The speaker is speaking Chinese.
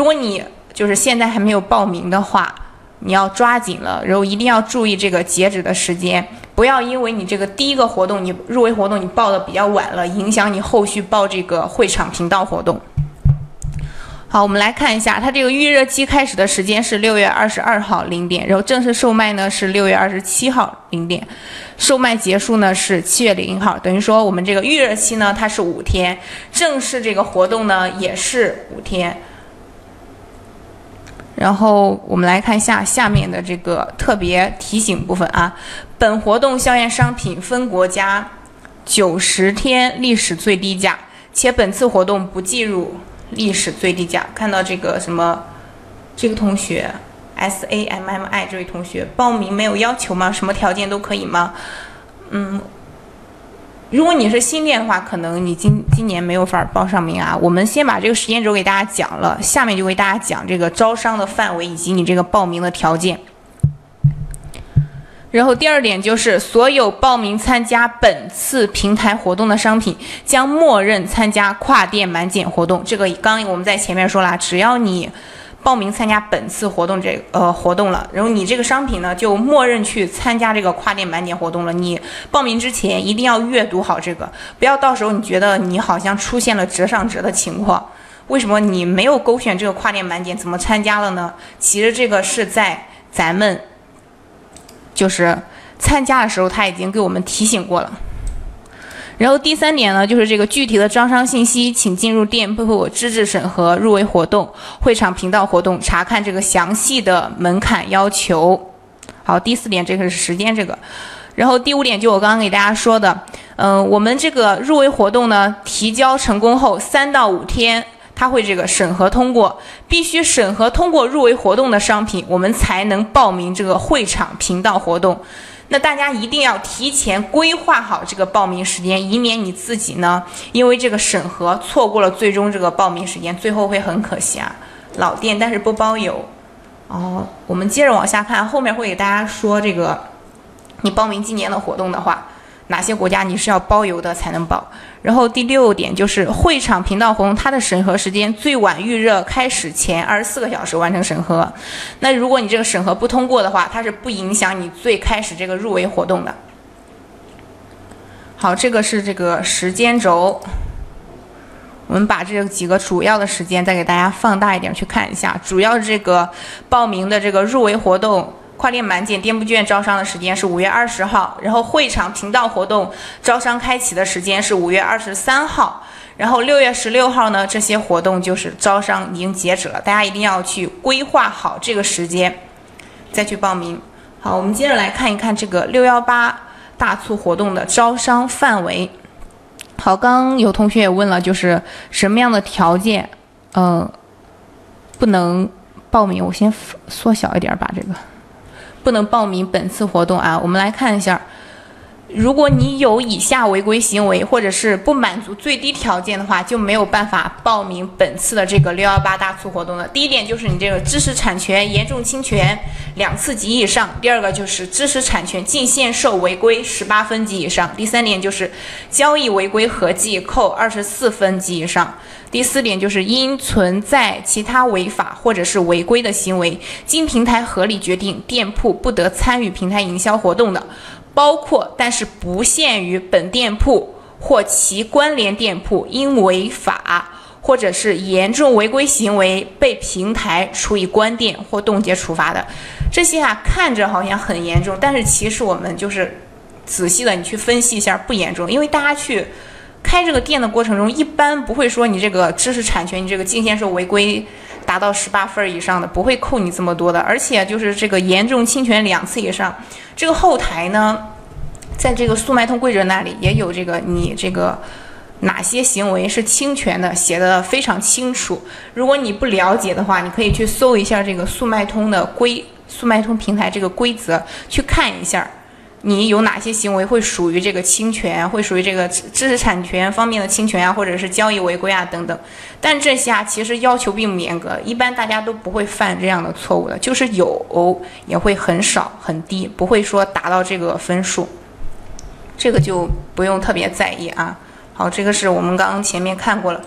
如果你就是现在还没有报名的话，你要抓紧了，然后一定要注意这个截止的时间，不要因为你这个第一个活动你入围活动你报的比较晚了，影响你后续报这个会场频道活动。好，我们来看一下，它这个预热期开始的时间是六月二十二号零点，然后正式售卖呢是六月二十七号零点，售卖结束呢是七月零号，等于说我们这个预热期呢它是五天，正式这个活动呢也是五天。然后我们来看一下下面的这个特别提醒部分啊，本活动校验商品分国家九十天历史最低价，且本次活动不计入历史最低价。看到这个什么，这个同学 S A M M I 这位同学报名没有要求吗？什么条件都可以吗？嗯。如果你是新店的话，可能你今今年没有法报上名啊。我们先把这个时间轴给大家讲了，下面就为大家讲这个招商的范围以及你这个报名的条件。然后第二点就是，所有报名参加本次平台活动的商品将默认参加跨店满减活动。这个刚我们在前面说了，只要你。报名参加本次活动这呃活动了，然后你这个商品呢就默认去参加这个跨店满减活动了。你报名之前一定要阅读好这个，不要到时候你觉得你好像出现了折上折的情况。为什么你没有勾选这个跨店满减，怎么参加了呢？其实这个是在咱们就是参加的时候他已经给我们提醒过了。然后第三点呢，就是这个具体的招商信息，请进入店铺资质审核、入围活动、会场频道活动，查看这个详细的门槛要求。好，第四点，这个是时间这个。然后第五点，就我刚刚给大家说的，嗯，我们这个入围活动呢，提交成功后三到五天，它会这个审核通过，必须审核通过入围活动的商品，我们才能报名这个会场频道活动。那大家一定要提前规划好这个报名时间，以免你自己呢，因为这个审核错过了最终这个报名时间，最后会很可惜啊。老店但是不包邮哦。我们接着往下看，后面会给大家说这个，你报名今年的活动的话。哪些国家你是要包邮的才能报？然后第六点就是会场频道活动，它的审核时间最晚预热开始前二十四个小时完成审核。那如果你这个审核不通过的话，它是不影响你最开始这个入围活动的。好，这个是这个时间轴。我们把这几个主要的时间再给大家放大一点去看一下，主要这个报名的这个入围活动。跨店满减店铺券招商的时间是五月二十号，然后会场频道活动招商开启的时间是五月二十三号，然后六月十六号呢，这些活动就是招商已经截止了，大家一定要去规划好这个时间再去报名。好，我们接着来看一看这个六幺八大促活动的招商范围。好，刚有同学也问了，就是什么样的条件，嗯，不能报名？我先缩小一点，把这个。不能报名本次活动啊！我们来看一下。如果你有以下违规行为，或者是不满足最低条件的话，就没有办法报名本次的这个六幺八大促活动了。第一点就是你这个知识产权严重侵权两次及以上；第二个就是知识产权净限售违规十八分及以上；第三点就是交易违规合计扣二十四分及以上；第四点就是因存在其他违法或者是违规的行为，经平台合理决定，店铺不得参与平台营销活动的。包括，但是不限于本店铺或其关联店铺因违法或者是严重违规行为被平台处以关店或冻结处罚的，这些啊看着好像很严重，但是其实我们就是仔细的你去分析一下不严重，因为大家去开这个店的过程中，一般不会说你这个知识产权你这个净限售违规达到十八分以上的不会扣你这么多的，而且就是这个严重侵权两次以上。这个后台呢，在这个速卖通规则那里也有这个你这个哪些行为是侵权的，写的非常清楚。如果你不了解的话，你可以去搜一下这个速卖通的规，速卖通平台这个规则去看一下。你有哪些行为会属于这个侵权，会属于这个知识产权方面的侵权啊，或者是交易违规啊等等？但这些啊，其实要求并不严格，一般大家都不会犯这样的错误的，就是有也会很少很低，不会说达到这个分数，这个就不用特别在意啊。好，这个是我们刚刚前面看过了。